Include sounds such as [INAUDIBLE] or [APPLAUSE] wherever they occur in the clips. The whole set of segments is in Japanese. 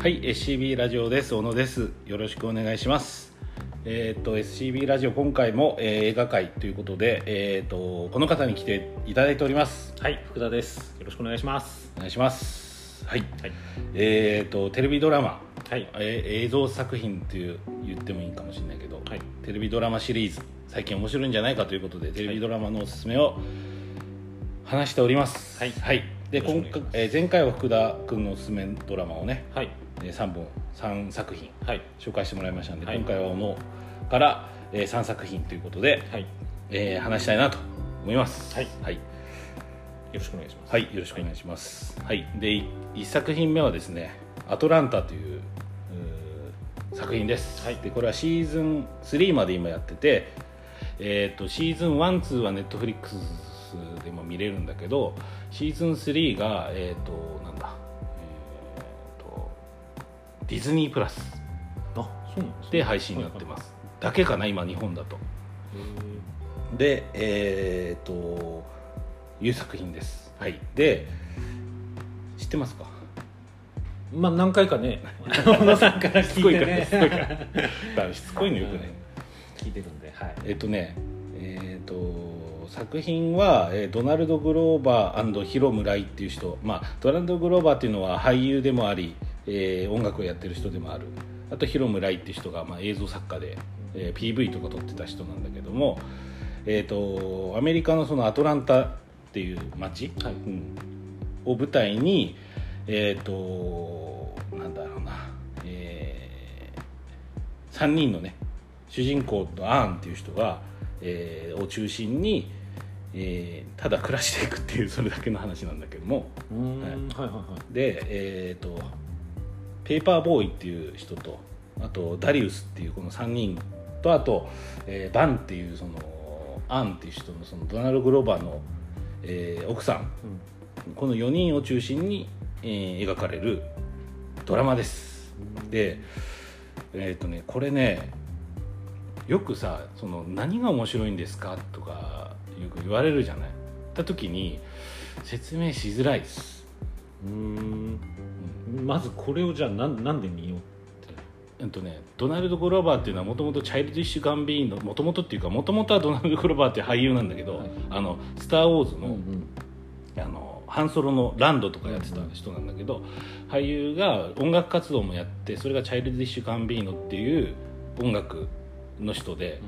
はい SCB ラジオです。小野です。よろしくお願いします。えっ、と SCB ラジオ今回も、えー映画界ということでえっ、とこの方に来ていただいております。はい、福田です。よろしくお願いします。お願いします。はい。はい。えっ、とテレビドラマ、はい。えー映像作品っていう言ってもいいかもしれないけど、はい。テレビドラマシリーズ。最近面白いんじゃないかということでテレビドラマのおすすめを話しております。はい。でよろしく今回えー前回は福田君のおすすめドラマをねはい。3本3作品はい。紹介してもらいましたので、はい。今回は小野から、え3作品ということで、はい。よえー話したいなと思います。はい。はい、ろしくお願いします。はいよろしくお願いします、はい。で1作品目はですね「アトランタ」という作品です、はい。でこれはシーズン3まで今やってて、えー、とシーズン12はネットフリックスでも見れるんだけどシーズン3がえっ、となんディズニープラスで配信になってます、だけかな今日本だと。でえっ、という作品です。はい。で知ってますか？まあ、何回かね、小野さんから聞いてね。しつこいからだから。しつこいのよくね聞いてるんで、はい。えっ、とねえっ、と作品は、えードナルド・グローバーヒロムライっていう人、まあ、ドナルド・グローバーっていうのは俳優でもあり、えー音楽をやってる人でもある。あとヒロムライっていう人が、まあ、映像作家で、えー PV とか撮ってた人なんだけども、えー、とアメリカのそのアトランタっていう街、はい。うん。を舞台にえっ、となんだろうな、え3人のね主人公とアーンっていう人が、えーを中心に、えーただ暮らしていくっていうそれだけの話なんだけども。でえっ、とペーパーボーイっていう人とあとダリウスっていうこの3人とあと、えーバンっていうそのアンっていう人のそのドナルド・グローバーの、えー奥さん。い。この4人を中心に、えー描かれるドラマです。でえっ、とねこれねよくさその何が面白いんですかとかよく言われるじゃないった時に説明しづらいです、うん。まず、これをじゃあ、なん、なんで見ようって。うんとね、ドナルド・グローバーっていうのはもともとチャイルド・イッシュ・ガンビーノもともとっていうかもともとはドナルド・グローバーっていう俳優なんだけど、はいあのスター・ウォーズの,、ん。あのハンソロのランドとかやってた人なんだけど、俳優が音楽活動もやってそれがチャイルド・ディッシュ・ガンビーノっていう音楽の人で、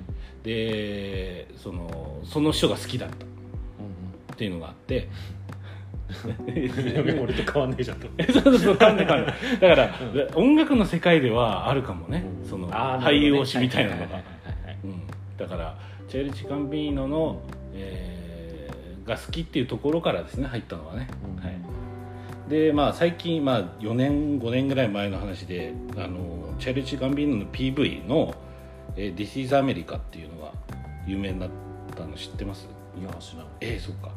でそのその人が好きだった。っていうのがあって。うん。俺と変わんねえじゃんと。[LAUGHS] そうそうそうかんないかんない。だから、音楽の世界ではあるかもね、そのあー俳優推しみたいなのが。だからチェルチ・ガンビーノの、えーが好きっていうところからですね入ったのはね、うん。はい、でまあ最近、まあ、4年5年ぐらい前の話であのチェルチ・ガンビーノの PV の「えー This is America」っていうのが有名になったの知ってます？いや、知らない。ええそっか、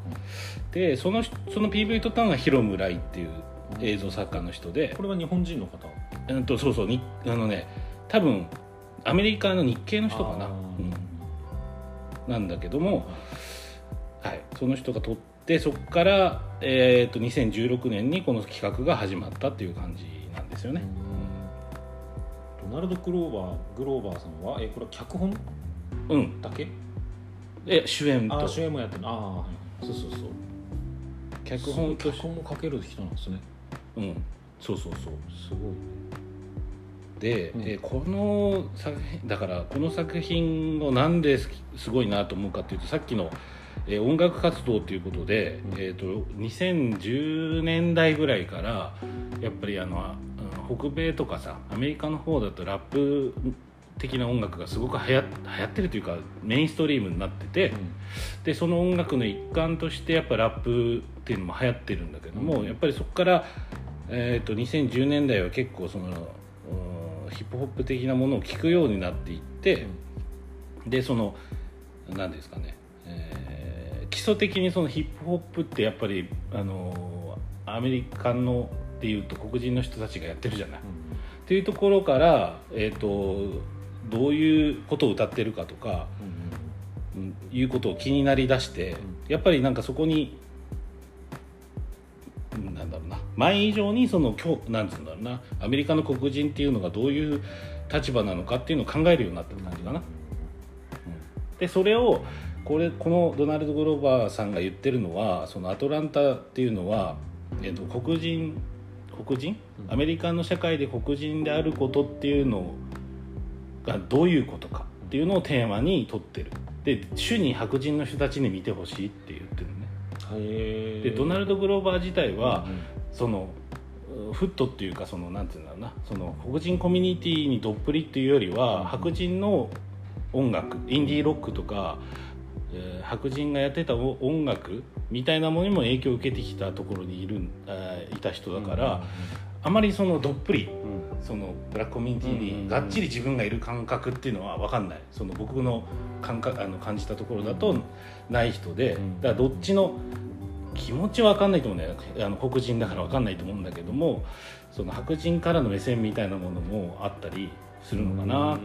でそのその PV 撮ったのがヒロムライっていう映像作家の人で、これは日本人の方？うんとそうそうにあのね多分アメリカの日系の人かな、うん、なんだけども、はい、その人が撮ってそこから、えー、と2016年にこの企画が始まったっていう感じなんですよね、ドナルド・グローバーグローバーさんはえこれは脚本？うん。だけ？で主演と。あ主演もやってる。ああはいそうそうそう。脚脚本と脚本も書ける人なんですね。うん。そうそうそう。すごいで、うん。えーこの作品だからこの作品をなんですすごいなと思うかっていうとさっきの、えー音楽活動ということで、うん。えー、と2010年代ぐらいからやっぱりあの北米とかさアメリカの方だとラップ的な音楽がすごく流行流行ってるというかメインストリームになってて、でその音楽の一環としてやっぱラップっていうのも流行ってるんだけども、うん。やっぱりそこから、えー、と2010年代は結構そのうんヒップホップ的なものを聞くようになっていって、でその何ですかね、えー基礎的にそのヒップホップってやっぱりあのアメリカのっていうと黒人の人たちがやってるじゃない。っていうところから、えー、とどういうことを歌ってるかとか、うんいうことを気になりだして、ん。やっぱりなんかそこにうんなんだろうな前以上にその今日なんつうんだろうなアメリカの黒人っていうのがどういう立場なのかっていうのを考えるようになった感じかな。でそれをこれこのドナルド・グローバーさんが言ってるのはそのアトランタっていうのは、えっと黒人黒人？うん。アメリカの社会で黒人であることっていうのがどういうことかっていうのをテーマに取ってる。で主に白人の人たちに見てほしいって言ってるね。でドナルド・グローバー自体は、うんそのうフットっていうかそのなんていうんだろうな。その黒人コミュニティにどっぷりっていうよりは白人の音楽インディーロックとか、えー白人がやってたお音楽みたいなものにも影響を受けてきたところにいるいた人だから、あまりそのどっぷりそのブラックコミュニティにがっちり自分がいる感覚っていうのは分かんない。その僕の感覚あの感じたところだとない人で、うん。だからどっちの気持ちは分かんないと思うんだよ。あの黒人だから分かんないと思うんだけどもその白人からの目線みたいなものもあったりするのかなって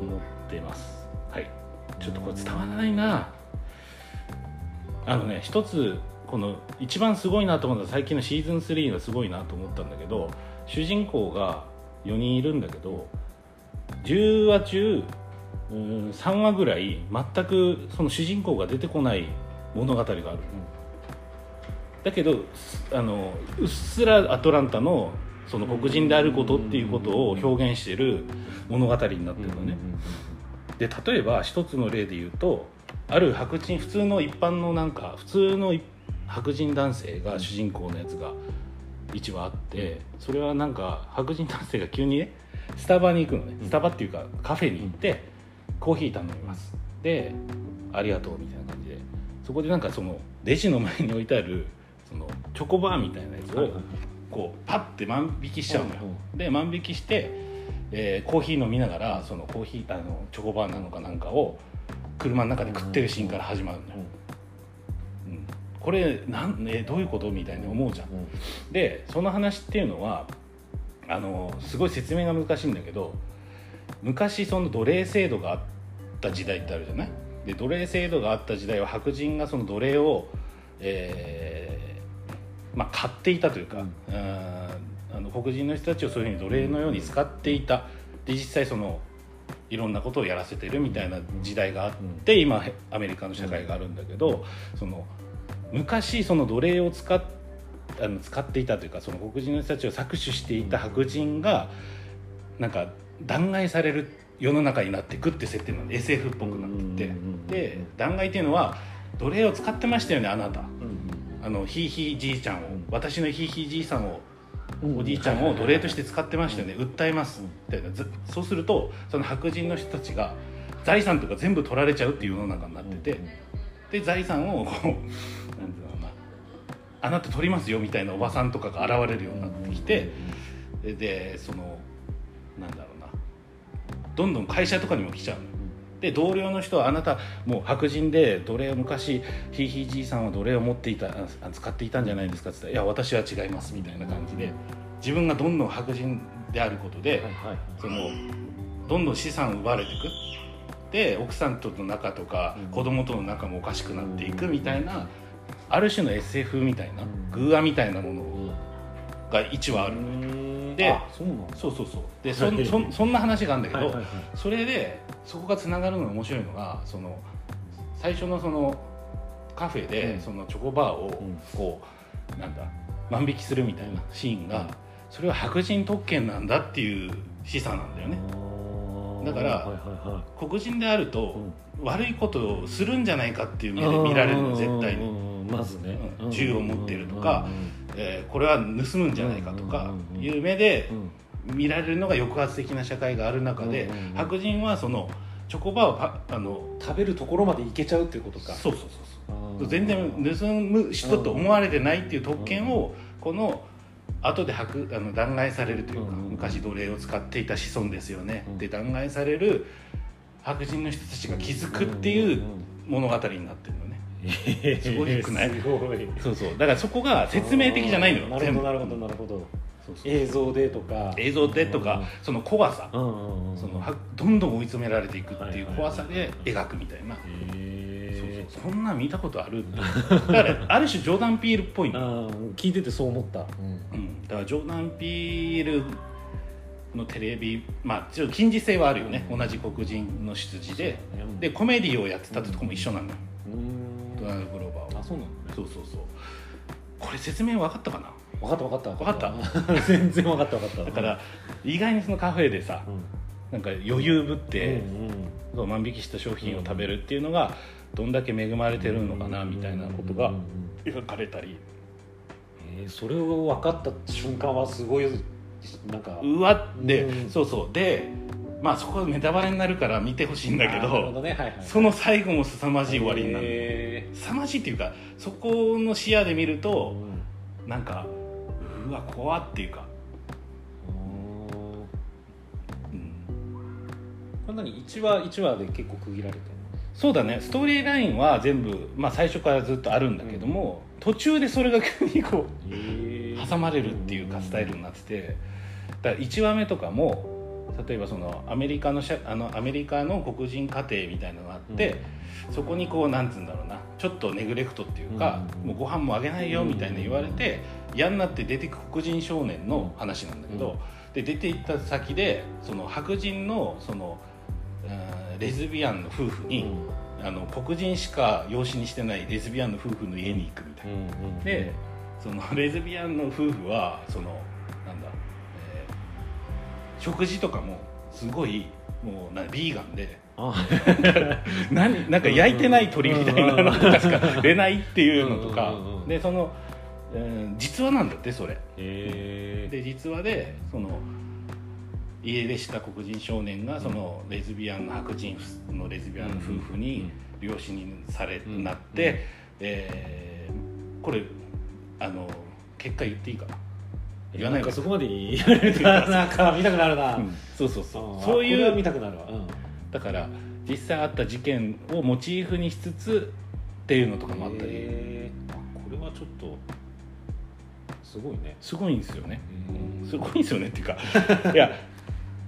思ってます。はいちょっとこれ伝わらないな。あのね一つこの一番すごいなと思ったのは最近のシーズン3がすごいなと思ったんだけど主人公が4人いるんだけど10話中うーん3話ぐらい全くその主人公が出てこない物語がある、だけどすあのうっすらアトランタのその黒人であることっていうことを表現してる物語になってるのね、で例えば一つの例で言うとある白人普通の一般のなんか普通のい白人男性が主人公のやつが1話あってそれはなんか白人男性が急にねスタバに行くのね。うん。スタバっていうかカフェに行ってコーヒー頼みます。でありがとうみたいな感じで。そこでなんかそのレジの前に置いてあるそのチョコバーみたいなやつをこうパッて万引きしちゃうのよ。うで万引きして、えーコーヒー飲みながらそのコーヒーあのチョコバーなのかなんかを車の中で食ってるシーンから始まるのよ、うん。これなん、えどういうことみたいに思うじゃん。でその話っていうのはあのすごい説明が難しいんだけど昔その奴隷制度があった時代ってあるじゃない？で奴隷制度があった時代は白人がその奴隷を、えーまあ、買っていたというか、うんの黒人の人たちをそういうふうに奴隷のように使っていた。で実際そのいろんなことをやらせてるみたいな時代があって、今アメリカの社会があるんだけど、その昔その奴隷を使っあの使っていたというかその黒人の人たちを搾取していた白人がなんか弾劾される世の中になっていくって設定なの。SF っぽくなって。てで弾劾っていうのは奴隷を使ってましたよねあなた。うんあのひいひいじいちゃんを、ん。私のひいひいじいさんをうんおじいちゃんを奴隷として使ってましたよね、訴えますみたいなずそうするとその白人の人たちが財産とか全部取られちゃうっていう世の中になってて、で財産をこうなんていうのかなあなた取りますよみたいなおばさんとかが現れるようになってきて、ででそのなんだろうなどんどん会社とかにも来ちゃうのよで同僚の人はあなたもう白人で奴隷を昔ひいひいじいさんは奴隷を持っていたあ使っていたんじゃないですかって言ったら「い。や私は違います」みたいな感じで自分がどんどん白人であることで、そのどんどん資産を奪われていく。で奥さんとの仲とかうん。子供との仲もおかしくなっていくみたいなある種の SF みたいなうん。偶話みたいなものうん。が1話ある。のよであそうそうそうでそそん [LAUGHS] そんな話があるんだけど、それでそこがつながるのが面白いのがその最初のそのカフェで、うん。そのチョコバーをん。こう、なんだ万引きするみたいなシーンが、うん。それは白人特権なんだっていう示唆なんだよね。だから黒人であると、うん。悪いことをするんじゃないかっていう目で見られるの絶対に、にまずね。うん。銃を持ってるとかえーこれは盗むんじゃないかとかいう目でうん。見られるのが抑圧的な社会がある中で、うんうんうん。白人はそのチョコバーをパあの食べるところまで行けちゃうっていうことか。そうそうそうそう。全然盗む人と思われてないっていう特権をこの後で白あの弾劾されるというかうんうんうん。昔奴隷を使っていた子孫ですよね。うん。で弾劾される白人の人たちが気づくっていう物語になってるのねすごいくない？そうそう。だからそこが説明的じゃないのよなるほどなるほどなるほど。そうそう。映像でとか。映像でとかその怖さ。うんうんうんそのはどんどん追い詰められていくっていう怖さで描くみたいな。へー。そんなん見たことあるってだからある種ジョーダン・ピールっぽい聞いててそう思った、うん、だからジョーダン・ピールのテレビまあちょっと近似性はあるよね、同じ黒人の出自で。うん。でコメディをやってたってとこも一緒なのよ、うんドナルド・グローバーはあそうなんだね。そうそうそう。これ説明分かったかな？分かった分かった。分かった？[LAUGHS] 全然分かった分かった。だから意外にそのカフェでさうん。なんか余裕ぶって、うんそう万引きした商品を食べるっていうのがどんだけ恵まれてるのかなみたいなことが描かれたり。えーそれを分かった瞬間はすごいなんか。うわで、うん。そうそう。でまあそこはネタバレになるから見てほしいんだけどどね。はいはいその最後も凄まじい終わりになる、へ凄まじいっていうかそこの視野で見るーとうん。なんかうわ怖っていうか、うん。これ何？1話1話で結構区切られてるそうだね。ストーリーラインは全部、まあ、最初からずっとあるんだけども、途中でそれが急にこうの挟まれるっていうかスタイルになってて。だから1話目とかも例えばそのアメリカの社あのアメリカの黒人家庭みたいなのがあって、そこにこうなんつうんだろうなちょっとネグレクトっていうか、うん。もうご飯もあげないよみたいな言われて、嫌になって出てく黒人少年の話なんだけど、うん。で出て行った先でその白人のそのうんレズビアンの夫婦に、あの黒人しか養子にしてないレズビアンの夫婦の家に行くみたいな。でそのレズビアンの夫婦はその食事とかもすごいもうなビーガンであ。[LAUGHS] 何なんか焼いてない鶏みたいなのとかしか出ないっていうのとか。うんうんうんうんでその、えー実話なんだってそれ。へで実話でその家出した黒人少年がそのレズビアンの白人のレズビアンの夫婦に養子にされうんなって、えーこれあの結果言っていいかな言わないかそこまで言われるとなんか見たくなるな、うん。そうそうそう。そういこれは見うたくなるわ、うん。だから実際あった事件をモチーフにしつつっていうのとかもあったり。これはちょっとすごいね。すごいんですよね。すごいんですよねっていうか [LAUGHS] いや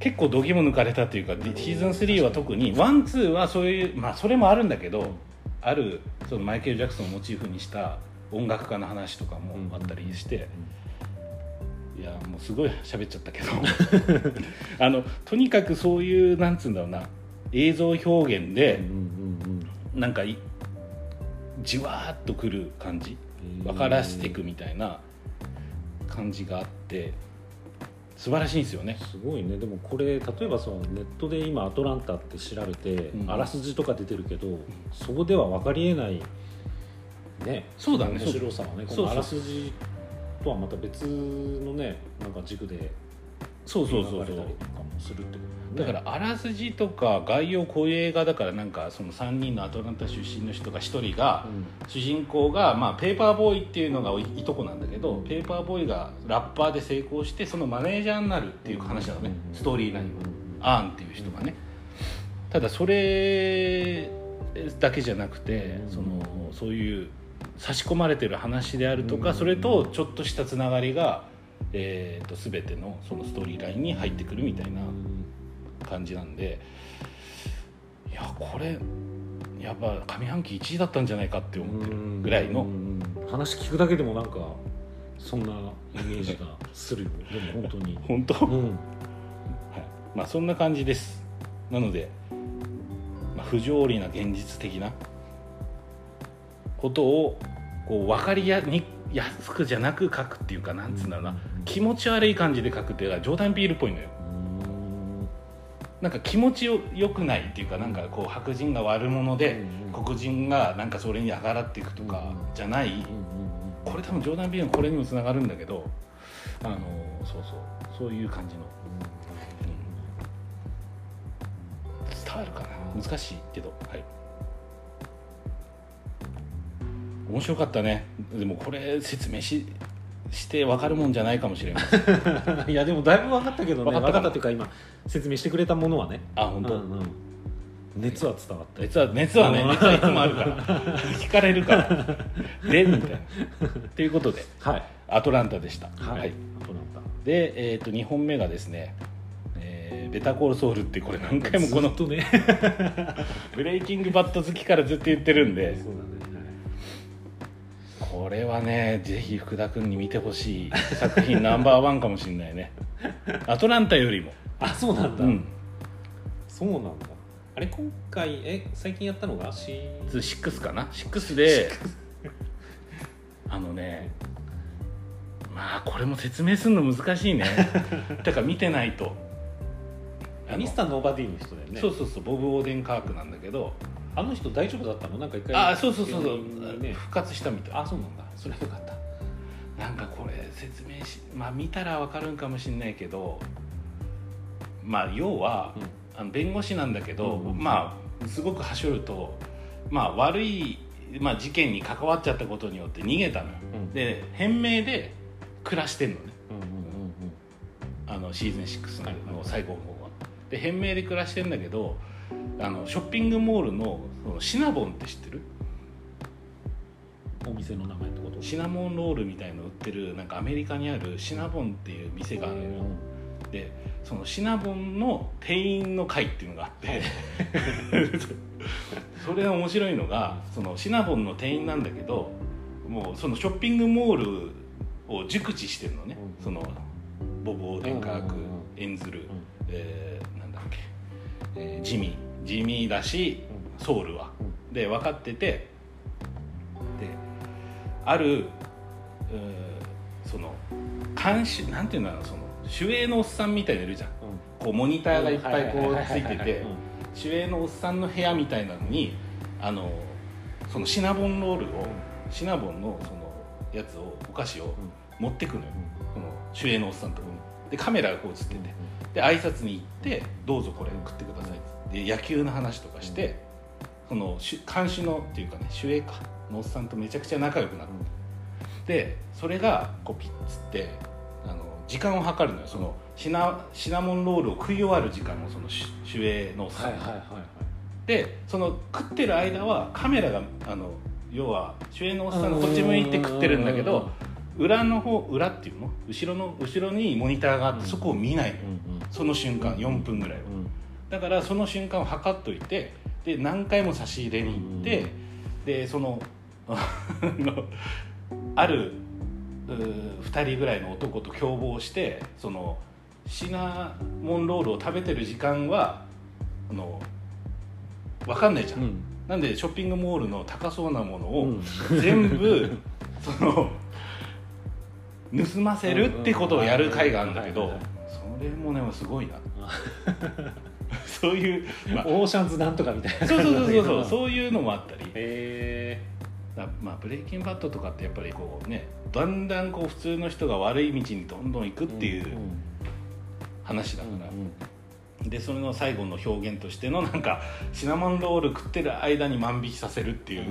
結構度肝抜かれたっていうかでシーズン3は特にワンツーはそういうまあそれもあるんだけどあるそのマイケル・ジャクソンをモチーフにした音楽家の話とかもあったりして、いやもうすごい喋っちゃったけど。[LAUGHS] あのとにかくそういうなんつうんだろうな。映像表現でうんうんなんかいじわーっとくる感じ。うん分からせていくみたいな。感じがあって。素晴らしいんですよね。すごいね。でもこれ例えばそのネットで今「アトランタ」って調べて、うん。あらすじとか出てるけどそこでは分かりえないね。そうだね。面白さはね。このあらすじとはまた別のねなんか軸でそうそうそうそう。するってことだね。からあらすじとか概要こういう映画だからなんかその3人のアトランタ出身の人が1人が主人公が、まあ、ペーパーボーイっていうのがいいとこなんだけどペーパーボーイがラッパーで成功してそのマネージャーになるっていう話なのね。うん。ストーリー内うん。容アーンっていう人がね。ただそれだけじゃなくてうん。そのそういう差し込まれてる話であるとうん。かそれとちょっとしたつながりが、えー、と全てのそのストーリーラインに入ってくるみたいな感じなんでいやこれやっぱ上半期1位だったんじゃないかって思ってるぐらいの。うん。話聞くだけでもなんかそんなイメージがするよ。[LAUGHS] でも本当に。本当、はい。うんまあそんな感じです。なので、まあ、不条理な現実的なことをこう分かりやにやすくじゃなく書くっていうかなんつうんだろうな、気持ち悪い感じで書くっていうのはジョールっぽいのよ。うん。なんか気持ちよよくないっていうかなんかこう白人が悪者でうん黒人がなんかそれにあがらっていくとかじゃない。うんうんこれ多分ジョーダン・ピールのこれにもつながるんだけどあのそうそう。そういう感じの。伝わるかな？難しいけど。はい面白かったね。でもこれ説明しして分かるもんじゃないかもしれないうん。[LAUGHS] いやでもだいぶ分かったけどね。分分かったっていうか今説明してくれたものはね。あ本当、うんうん。熱は伝わった。熱は熱はね熱はいつもあるから。[LAUGHS] 聞かれるから。でみたいな。[LAUGHS] ということではい。アトランタでした。はい、はい。アトランタ。で、えー、と2本目がですね、ベタコールソウルってこれ何回もこのね。ブレイキングバット好きからずっと言ってるんで。そうだねこれはねぜひ福田君に見てほしい。作品ナンバーワンかもしれないね。アトランタよりも。あそうなんだ、うん。そうなんだ。あれ今回え最近やったのがシー6かな？6であのねまあこれも説明するの難しいね。だから見てないと。あ [LAUGHS] のミスターノーバディの人だよね。そうそうそうボブ・オーデンカークなんだけどあの人大丈夫だったの？なんか一回。あそうそうそうそう。ね。復活したみたい。あそうなんだ。それはよかった。なんかこれ説明しまあ見たらわかるんかもしれないけどまあ要は、あの弁護士なんだけど、うんうんまあすごくはしょるとまあ悪い、まあ、事件に関わっちゃったことによって逃げたのよ、うん。で変名で暮らしてんのね。うんうんうんあのシーズン6はいの最後の方は。で変名で暮らしてんだけどあのショッピングモールのそのシナボンって知ってる？うんお店の名前ってこと？シナモンロールみたいの売ってるなんかアメリカにあるシナボンっていう店があるのよ。でそのシナボンの店員の会っていうのがあって。[LAUGHS] それが面白いのがそのシナボンの店員なんだけどもうそのショッピングモールを熟知してるのね、うん。そのボブ・オーデンカークうんうんうん。演ずる、うん。えーなんだっけ、えージミージミーだしソウルは、うん。で分かっててであるその監視なんていうのかなその守衛のおっさんみたいのいるじゃん。こうモニターがいっぱいこうついてて守衛のおっさんの部屋みたいなのにあのそのシナボンロールをシナボンのそのやつをお菓子を持ってくのよ。この守衛のおっさんとこに。でカメラがこう映ってて。で挨拶に行って「どうぞこれ食ってください」ってで野球の話とかしてそのし監視のっていうかね守衛か。のおっさんとめちゃくちゃ仲良くなってでそれがこうピッつってあの時間を計るのよ。そのシナシナモンロールを食い終わる時間をそのし守衛のおっさん。がはいはいはいはい。でその食ってる間はカメラがあの要は主演のおっさんがこっち向いて食ってるんだけど裏の方裏っていうの？後ろの後ろにモニターがあってそこを見ないのその瞬間4分ぐらいはだからその瞬間を測っといてで何回も差し入れに行ってでその [LAUGHS] あのある2人ぐらいの男と共謀してそのシナモンロールを食べてる時間はあの分かんないじゃん、なんでショッピングモールの高そうなものを全部その盗ませるってことをやる回があるんだけどそれもねすごいな [LAUGHS] [LAUGHS] そういう、まあ、オーシャンズなんとかみたいなそうそうそうそうそううそういうのもあったり。へだまあブレイキングバットとかってやっぱりこうねだんだんこう普通の人が悪い道にどんどん行くっていう話だから、でそれの最後の表現としてのなんかシナモンロール食ってる間に万引きさせるっていう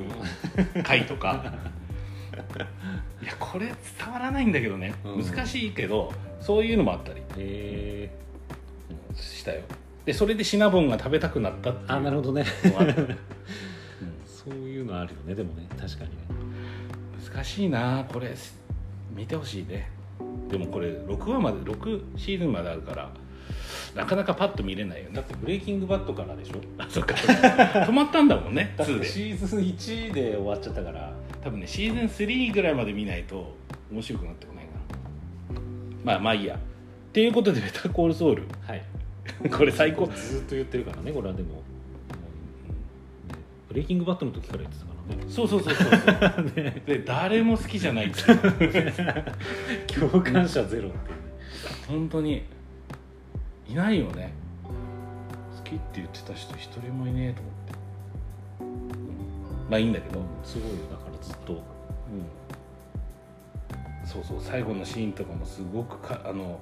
回とか。[LAUGHS] いやこれ伝わらないんだけどね、うん。難しいけどそういうのもあったり。へしたよでそれでシナボンが食べたくなったっていうあなるほどね。[LAUGHS] そういうのあるよねでもね確かにね。難しいなこれ。見てほしいね。でもこれ6話まで6シーズンまであるからなかなかパッと見れないよ。ねだってブレイキングバットからでしょ？あそっか。[LAUGHS] 止まったんだもんね。2 [LAUGHS] だってで。シーズン1で終わっちゃったから。多分ねシーズン3ぐらいまで見ないと面白くなってこないかな。まあまあいいや。っていうことで「ベタコールソウル。はい」[LAUGHS] これ最高。ずっと言ってるからねこれはでも、ねブレイキングバットの時から言ってたからね。そうそうそうそうそう。[LAUGHS] で誰も好きじゃないっていう。[LAUGHS] 共感者ゼロって本当に。いないよね。好きって言ってた人一人もいねえと思って、うんまあいいんだけど、すごいよだからずっと。そうそう最後のシーンとかもすごくかあの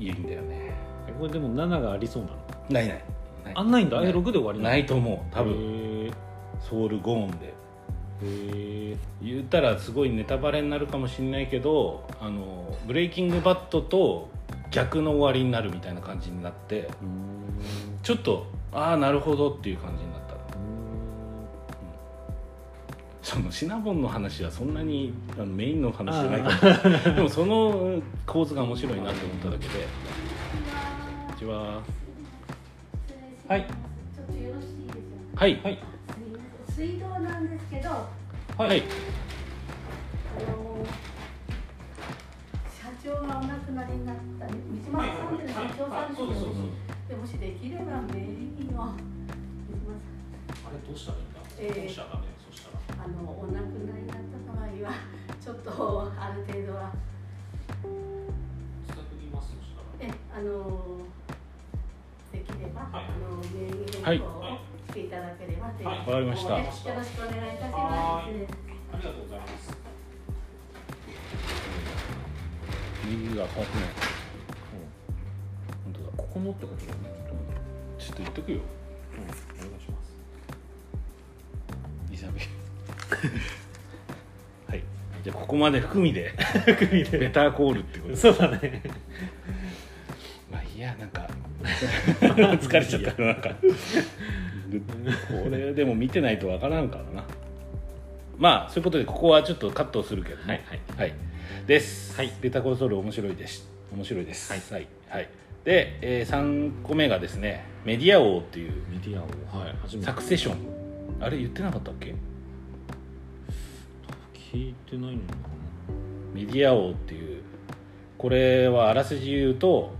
いいんだよね。えこれでも7がありそうなの？ないない。ない。あんないんだ？えない。6で終わりなの？ないと思う多分。へソウルゴーンで。えへ言ったらすごいネタバレになるかもしれないけどあのブレイキングバットと逆の終わりになるみたいな感じになってちょっとああなるほどっていう感じになったそのシナボンの話はそんなにあのメインの話じゃないから [LAUGHS] でもその構図が面白いなと思っただけで。ちは失礼しますはい。ちょっとよろしいでしょうか。はい。はい。水道なんですけど、あはい、の社長がお亡くなりになった三島さんっていう社長さんですよ。でもしできれば名義の。三島あれどうしたらいいんだ、えー。どうしたのお亡くなりになった場合はちょっとある程度は。えあのできれば、はい。あの名義はい。変更をしていただければという、はい。わかりました。よろしくお願いいたしはます。ありがとうございます。右が変わってない本当だ。ここのってことだよねちょっと言っとくよじゃあここまで含みで。含みで。ベターコールってこと。そうだね。まあいいやなんか。[LAUGHS] 疲れちゃったななんか。これでも見てないとわからんからな。まあそういうことでここはちょっとカットをするけどね。はいはい、です、はい。ベタコンソール面白いです。面白いです。はい。はい、はい。で、えー、3個目がですねメディア王っていうメディアをはい。サクセション。あれ言ってなかったっけ？聞いてないのかメディア王っていうこれはあらすじ言うと、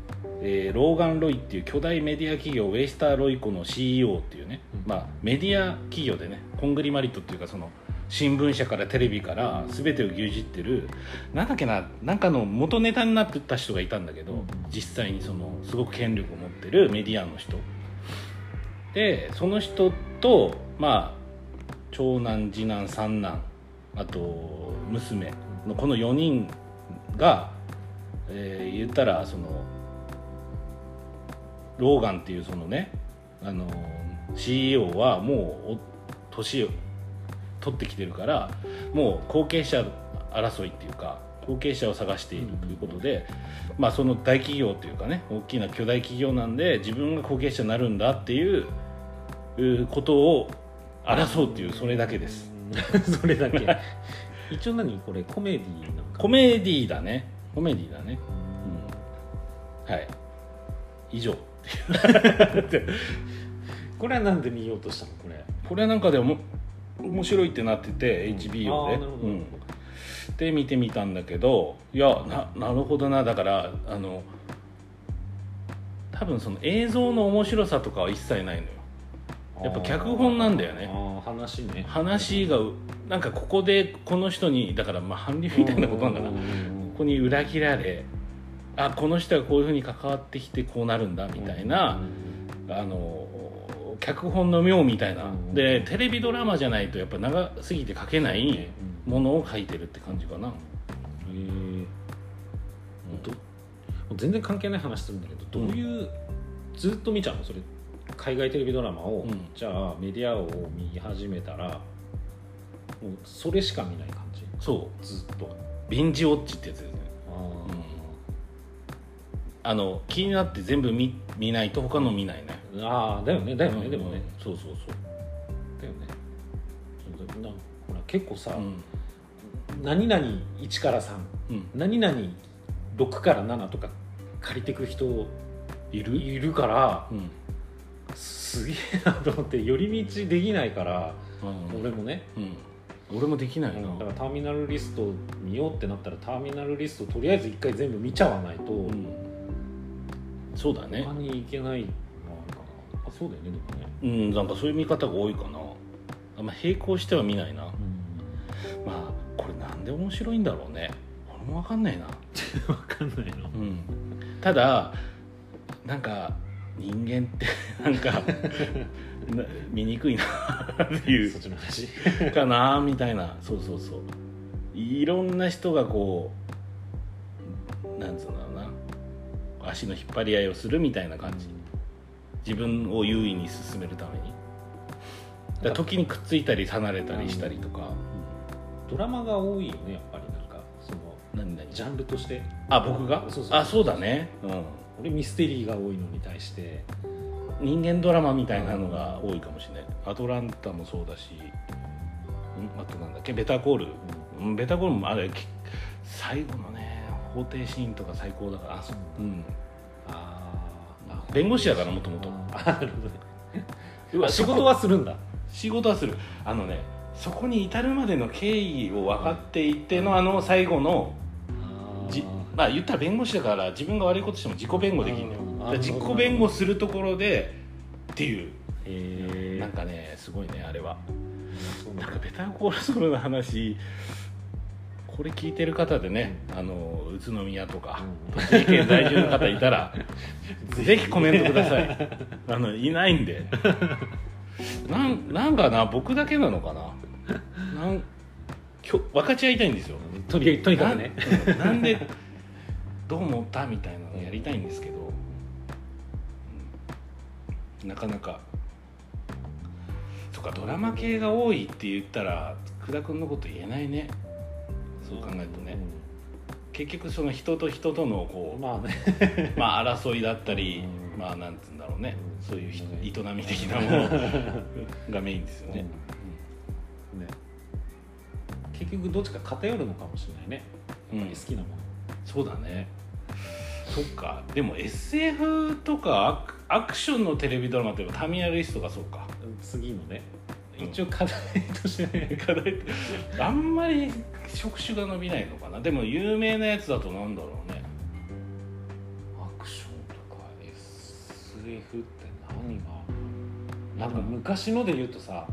えーローガン・ロイっていう巨大メディア企業ウェイスター・ロイコの CEO っていうね、うん。まあ、メディア企業でねコングリマリットっていうかその新聞社からテレビから全てを牛耳ってるなんだっけななんかの元ネタになってた人がいたんだけど、うん。実際にそのすごく権力を持ってるメディアの人。でその人とまあ長男次男三男あと娘のこの4人が、えー言ったらそのローガンっていうそのねあの CEO はもう年を取ってきてるからもう後継者争いっていうか後継者を探しているということで、まあ、その大企業というかね大きな巨大企業なんで自分が後継者になるんだっていうことを争うっていうそれだけです。[LAUGHS] それだけ。[LAUGHS] 一応何これコメディなんか。コメディだね。コメディだね。うん。はい。以上。[LAUGHS] これはなんで見ようとしたのこれ？これなんかでも面白いってなってて HBO で、あーなるほど。うん。で見てみたんだけどいやななるほどな。だからあの多分その映像の面白さとかは一切ないのよやっぱ脚本なんだよね。話ね。話がなんかここでこの人にだからまあ韓流みたいなことなんかな。ここに裏切られあこの人がこういうふうに関わってきてこうなるんだみたいな、あの脚本の妙みたいな、うんでテレビドラマじゃないとやっぱ長すぎて書けないものを書いてるって感じかな、へえど全然関係ない話するんだけどどういう、ずっと見ちゃうの？それ海外テレビドラマを、うん。じゃあメディアを見始めたらもうそれしか見ない感じ？そう。ずっと。ビンジウォッチってやつですね。ああの気になって全部見見ないと他の見ないね。ー、あーだよねだよね、うん。でもね。そうそうそう。だよね。なほら結構さ、うん。何々1から3うん。何々6から7とか借りてく人いる？いるからうんすげえなと思って寄り道できないから、うん。俺もね、うん。俺もできないな、だからターミナルリスト見ようってなったらターミナルリストとりあえず一回全部見ちゃわないと、うん。そうだね。他に行けないのはあるかな。あそうだよねでもね、うんなんかそういう見方が多いかな。あんま並行しては見ないな。まあこれなんで面白いんだろうね。俺も分かんないな。[LAUGHS] 分かんないの。うん。ただなんか人間って [LAUGHS] なんか [LAUGHS] な見にくいなっていう。そっちの話。かなみたいな。そうそうそう。いろんな人がこうなんつうんだろうな。足の引っ張り合いをするみたいな感じ。自分を優位に進めるために。だ時にくっついたり離れたりしたりとか。ドラマが多いよねやっぱりなんか。その何何？ジャンルとして。あ僕が？あそうだね、うん、俺ミステリーが多いのに対して人間ドラマみたいなのが多いかもしれない。アトランタもそうだしんあとなんだっけベターコール、うん、ベターコールもあれき最後のね法廷シーンとか最高だから。あそう。うん。あーあ弁護士だからもともと。あな [LAUGHS] るほど仕事はするんだ。仕事はする。あのねそこに至るまでの経緯を分かっていてのあの最後のじまあ言ったら弁護士だから自分が悪いことしても自己弁護できるんだよ自己弁護するところでっていう。なんかねすごいねあれは。なんかベタコーラソルの話これ聞いてる方でねあの宇都宮とかうん。栃木県在住の方いたら [LAUGHS] ぜひ。コメントください。[LAUGHS] あのいないんで。なんなんかな僕だけなのかな。なん分かち合いたいんですよ。とにかくね。なんでどう思ったみたいなのやりたいんですけど、うん。なかなか。そっかドラマ系が多いって言ったら福田君のこと言えないね。そう考えるとね、結局その人と人とのこう、うんまあね。[LAUGHS] まあ、争いだったり、うん。まあなんつうんだろうね、うん。そういう営み的なものがメインですよね、ね。結局どっちか偏るのかもしれないね。うん。やっぱり好きなもの、そうだねそっか。でも SF とかアクアクションのテレビドラマってタミヤリストがそうか。次のね。うん一応課題としてね課題ってあんまり職種が伸びないのかな。でも有名なやつだとなんだろうね。アクションとか SF って何がなんか昔ので言うとさ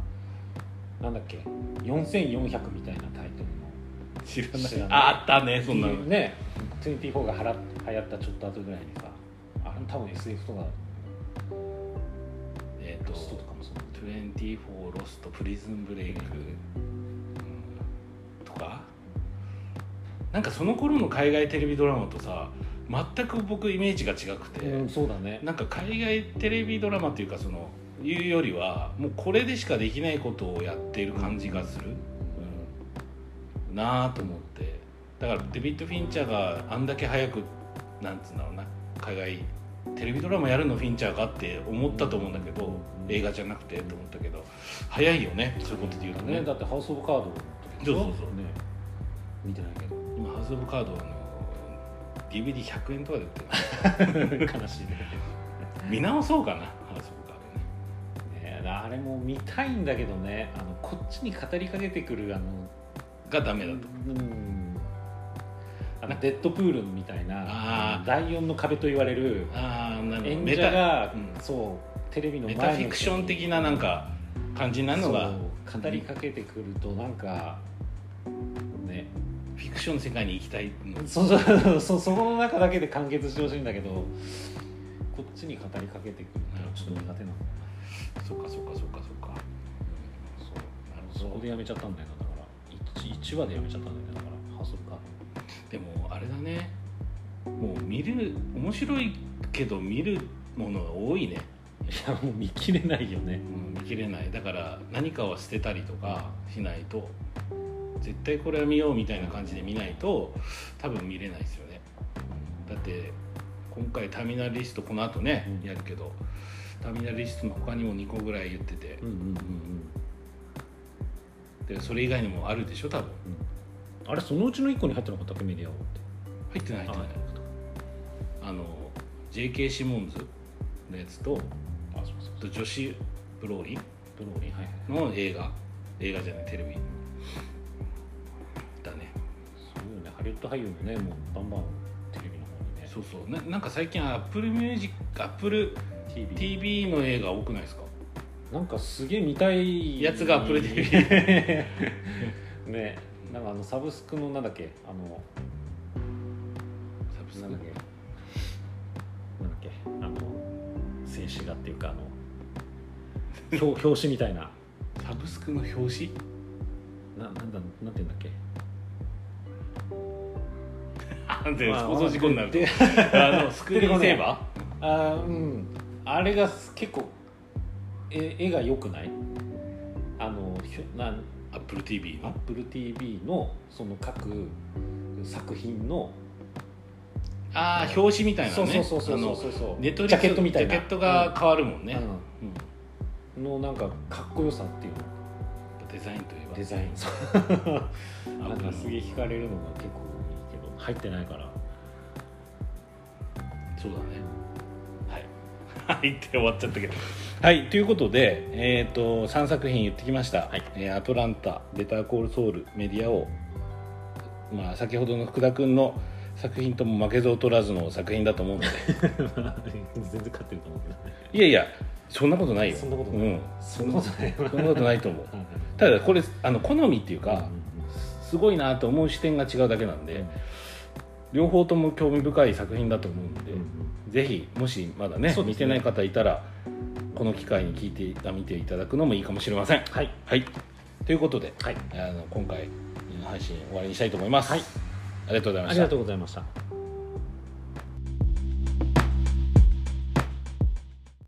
なんだっけ？4400みたいなタイトルの。知らない。ああったねそんなの。ね。24がはら流行ったちょっと後ぐらいにさあれ多分 SF とかえっ、とロストとかもそう。24ロストプリズンブレイク、うん。とか。なんかその頃の海外テレビドラマとさ全く僕イメージが違くて、うんそうだね。なんか海外テレビドラマっていうかそのいうよりはもうこれでしかできないことをやっている感じがする、うん。なあと思って。だからデビッド・フィンチャーがあんだけ早くなんつうんだろうな。海外テレビドラマやるのフィンチャーがって思ったと思うんだけど、うん。映画じゃなくてと思ったけど早いよね。そういうことで言うとね。ねだってハウス・オブ・カードそうそうそう。ね。見てないけど。今ハウス・オブ・カードの DVD100 円とかで売ってる。[LAUGHS] 悲しいね。見直そうかなハウス・オブ・カードね。ねあれも見たいんだけどね。あのこっちに語りかけてくるあのがダメだと。うんあのデッドプールみたいな第4の壁と言われる演者が、うんそうテレビの前メタフィクション的ななんか感じになるのが。語りかけてくるとなんかね。フィクションの世界に行きたいの。そそそそこの中だけで完結してほしいんだけどこっちに語りかけてくるとちょっと苦手なの。そうかそうかそうかそうか。そうそこでやめちゃったんだよなだから。1, 1話でやめちゃったんだよねだから。ハウス・オブ・カーでもあれだね。もう見る面白いけど見るものが多いね、ドいやもう見切れないよね。うん、見切れない。だから何かは捨てたりとかしないと絶対これは見ようみたいな感じで見ないと多分見れないですよね。だって今回ターミナルリストこの後ね、うん。やるけどターミナルリストの他にも2個ぐらい言ってて。うんうんうんうん。でそれ以外にもあるでしょ多分あれそのうちの1個に入ってなかったっけメディアをって。入ってない入ってない。ああの J.K. シモンズのやつとあそうそうと女子ブローリーブローリーはいはいの映画。映画じゃないテレビ。だね。そうよねハリウッド俳優もねもうバンバンテレビの方にね。そうそう。ななんか最近アップルミュージックアップル TV, の映画多くないですか？なんかすげえ見たい。やつが Apple TV [LAUGHS] ねなんかあのサブスクのなんだっけ？あのサブスク？なんだっけ？なんだっけ？あの静止画っていうかあの [LAUGHS] 表表紙みたいな。サブスクの表紙？ななんだなんていうんだっけ？あ [LAUGHS] でまあ放送事故になるあの [LAUGHS] スクリーンセーバあーうん。あれが結構絵絵が良くない？あのひょなんーアップル TV のその各作品のああ表紙みたいなね。そうそうそうそうそうそう。ネットジャケットみたいな。ジャケットが変わるもんね、うん。うん。のなんかかっこよさっていうの。デザインといえば。デザイン。[LAUGHS] [LAUGHS] なんかすげえ惹かれるのが結構いいけど入ってないから。そうだねはいはいって終わっちゃったけど。はいということで、えー、と3作品言ってきました「はい。えーアトランタ」「ベターコールソウル」「メディア王」まあ先ほどの福田君の作品とも負けず劣らずの作品だと思うので。全然勝ってると思うけどねいやいやそんなことないよ。そんなことない。うん、そんなことない。そんなことないと思う。[LAUGHS] ただこれあの好みっていうか、すごいなと思う視点が違うだけなんで、うん両方とも興味深い作品だと思うんで、うんぜひもしまだねね。見てない方いたらこの機会に聞いて見ていただくのもいいかもしれません。はい。はい。ということではい。あの今回の配信終わりにしたいと思います、はい。ありがとうございまありがしたとうございました